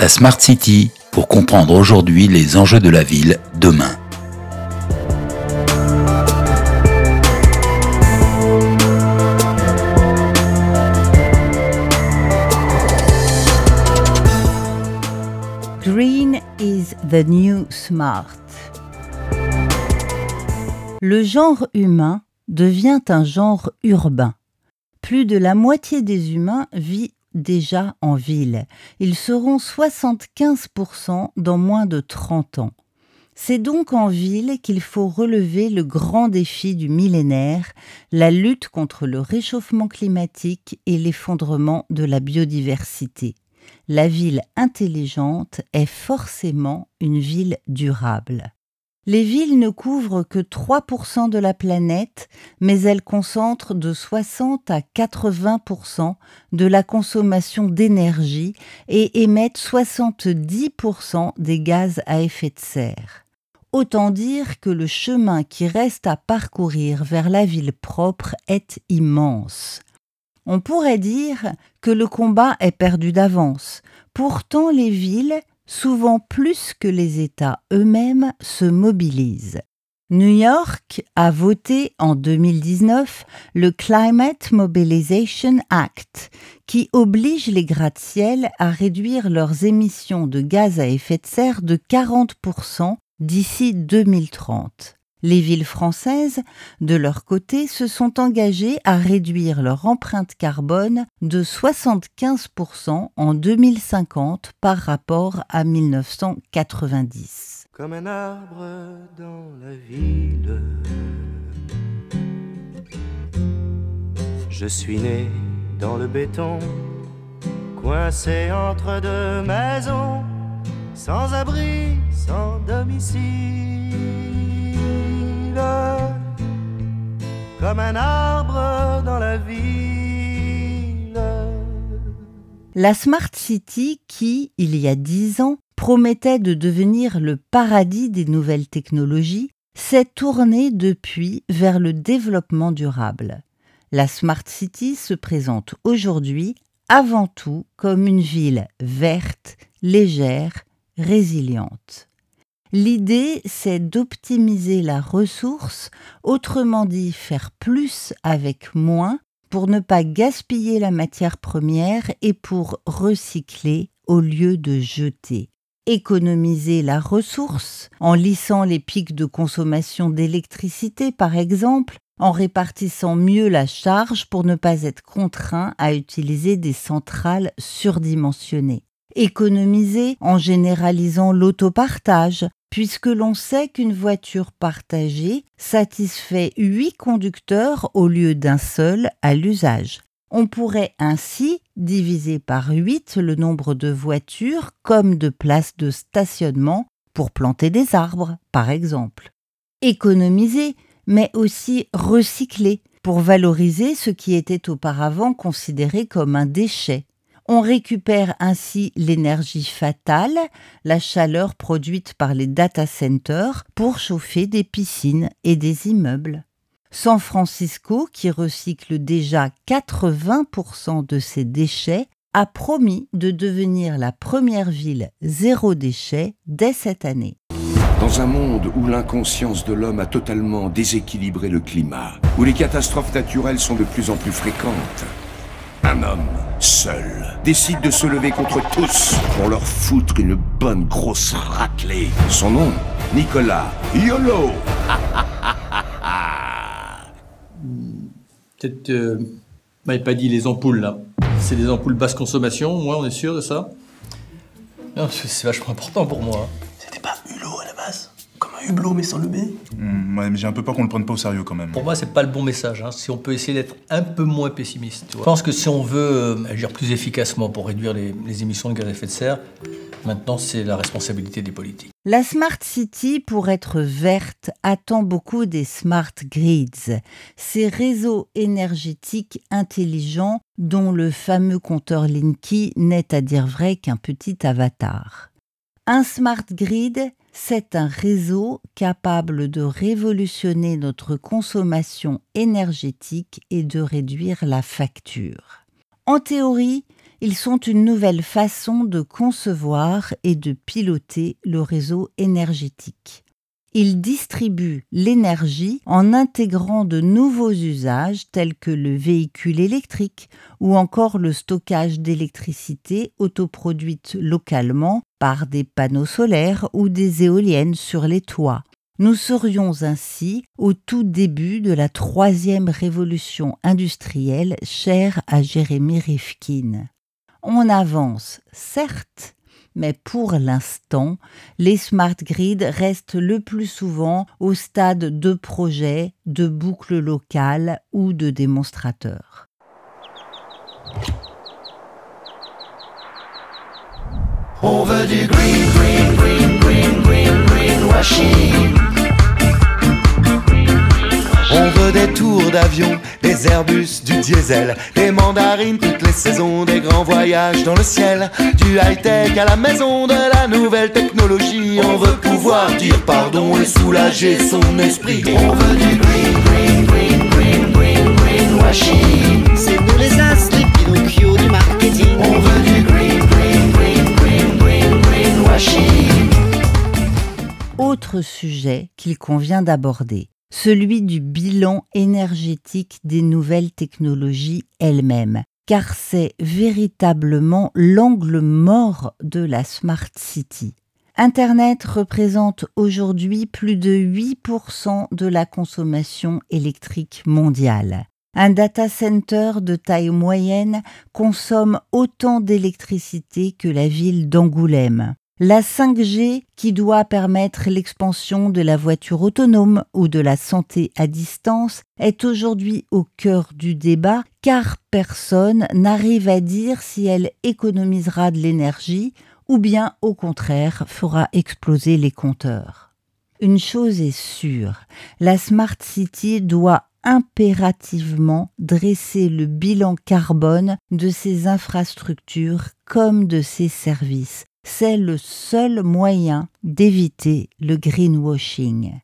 La Smart City pour comprendre aujourd'hui les enjeux de la ville demain. Green is the new smart. Le genre humain devient un genre urbain. Plus de la moitié des humains vit déjà en ville. Ils seront 75% dans moins de 30 ans. C'est donc en ville qu'il faut relever le grand défi du millénaire, la lutte contre le réchauffement climatique et l'effondrement de la biodiversité. La ville intelligente est forcément une ville durable. Les villes ne couvrent que 3% de la planète, mais elles concentrent de 60 à 80% de la consommation d'énergie et émettent 70% des gaz à effet de serre. Autant dire que le chemin qui reste à parcourir vers la ville propre est immense. On pourrait dire que le combat est perdu d'avance. Pourtant, les villes souvent plus que les États eux-mêmes se mobilisent. New York a voté en 2019 le Climate Mobilization Act, qui oblige les gratte-ciel à réduire leurs émissions de gaz à effet de serre de 40% d'ici 2030. Les villes françaises, de leur côté, se sont engagées à réduire leur empreinte carbone de 75% en 2050 par rapport à 1990. Comme un arbre dans la ville, je suis né dans le béton, coincé entre deux maisons, sans abri, sans domicile un arbre dans la ville. La Smart City qui, il y a dix ans, promettait de devenir le paradis des nouvelles technologies, s'est tournée depuis vers le développement durable. La Smart City se présente aujourd'hui avant tout comme une ville verte, légère, résiliente. L'idée, c'est d'optimiser la ressource, autrement dit faire plus avec moins pour ne pas gaspiller la matière première et pour recycler au lieu de jeter. Économiser la ressource en lissant les pics de consommation d'électricité par exemple, en répartissant mieux la charge pour ne pas être contraint à utiliser des centrales surdimensionnées. Économiser en généralisant l'autopartage, puisque l'on sait qu'une voiture partagée satisfait huit conducteurs au lieu d'un seul à l'usage. On pourrait ainsi diviser par 8 le nombre de voitures comme de places de stationnement pour planter des arbres, par exemple. Économiser, mais aussi recycler pour valoriser ce qui était auparavant considéré comme un déchet. On récupère ainsi l'énergie fatale, la chaleur produite par les data centers pour chauffer des piscines et des immeubles. San Francisco, qui recycle déjà 80% de ses déchets, a promis de devenir la première ville zéro déchet dès cette année. Dans un monde où l'inconscience de l'homme a totalement déséquilibré le climat, où les catastrophes naturelles sont de plus en plus fréquentes, un homme, seul, décide de se lever contre tous pour leur foutre une bonne grosse raclée. Son nom, Nicolas YOLO Peut-être, euh, m'avez pas dit les ampoules là. C'est des ampoules basse consommation, moi on est sûr de ça? C'est vachement important pour moi. C'était pas Hulot à la base Comme un hublot mais sans le B Hmm, ouais, mais j'ai un peu peur qu'on le prenne pas au sérieux quand même. Pour moi, c'est pas le bon message. hein. Si on peut essayer d'être un peu moins pessimiste. tu vois. Je pense que si on veut euh, agir plus efficacement pour réduire les, les émissions de gaz à effet de serre, maintenant c'est la responsabilité des politiques. La Smart City, pour être verte, attend beaucoup des smart grids, ces réseaux énergétiques intelligents dont le fameux compteur Linky n'est à dire vrai qu'un petit avatar. Un smart grid, c'est un réseau capable de révolutionner notre consommation énergétique et de réduire la facture. En théorie, ils sont une nouvelle façon de concevoir et de piloter le réseau énergétique. Ils distribuent l'énergie en intégrant de nouveaux usages tels que le véhicule électrique ou encore le stockage d'électricité autoproduite localement par des panneaux solaires ou des éoliennes sur les toits. Nous serions ainsi au tout début de la troisième révolution industrielle chère à Jérémy Rifkin. On avance, certes, mais pour l'instant, les smart grids restent le plus souvent au stade de projet, de boucle locale ou de démonstrateur. Tours d'avion, des Airbus, du diesel, des mandarines toutes les saisons, des grands voyages dans le ciel, du high-tech à la maison de la nouvelle technologie. On veut pouvoir dire pardon et soulager son esprit. On veut du green, green, green, green, green, green washing. C'est nous les as, les Pinocchio du marketing. On veut du green, green, green, green, green, green washing. Autre sujet qu'il convient d'aborder celui du bilan énergétique des nouvelles technologies elles-mêmes, car c'est véritablement l'angle mort de la Smart City. Internet représente aujourd'hui plus de 8% de la consommation électrique mondiale. Un data center de taille moyenne consomme autant d'électricité que la ville d'Angoulême. La 5G, qui doit permettre l'expansion de la voiture autonome ou de la santé à distance, est aujourd'hui au cœur du débat car personne n'arrive à dire si elle économisera de l'énergie ou bien au contraire fera exploser les compteurs. Une chose est sûre, la Smart City doit impérativement dresser le bilan carbone de ses infrastructures comme de ses services c'est le seul moyen d'éviter le greenwashing.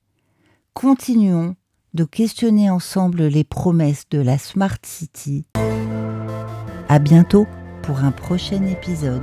Continuons de questionner ensemble les promesses de la Smart City. À bientôt pour un prochain épisode.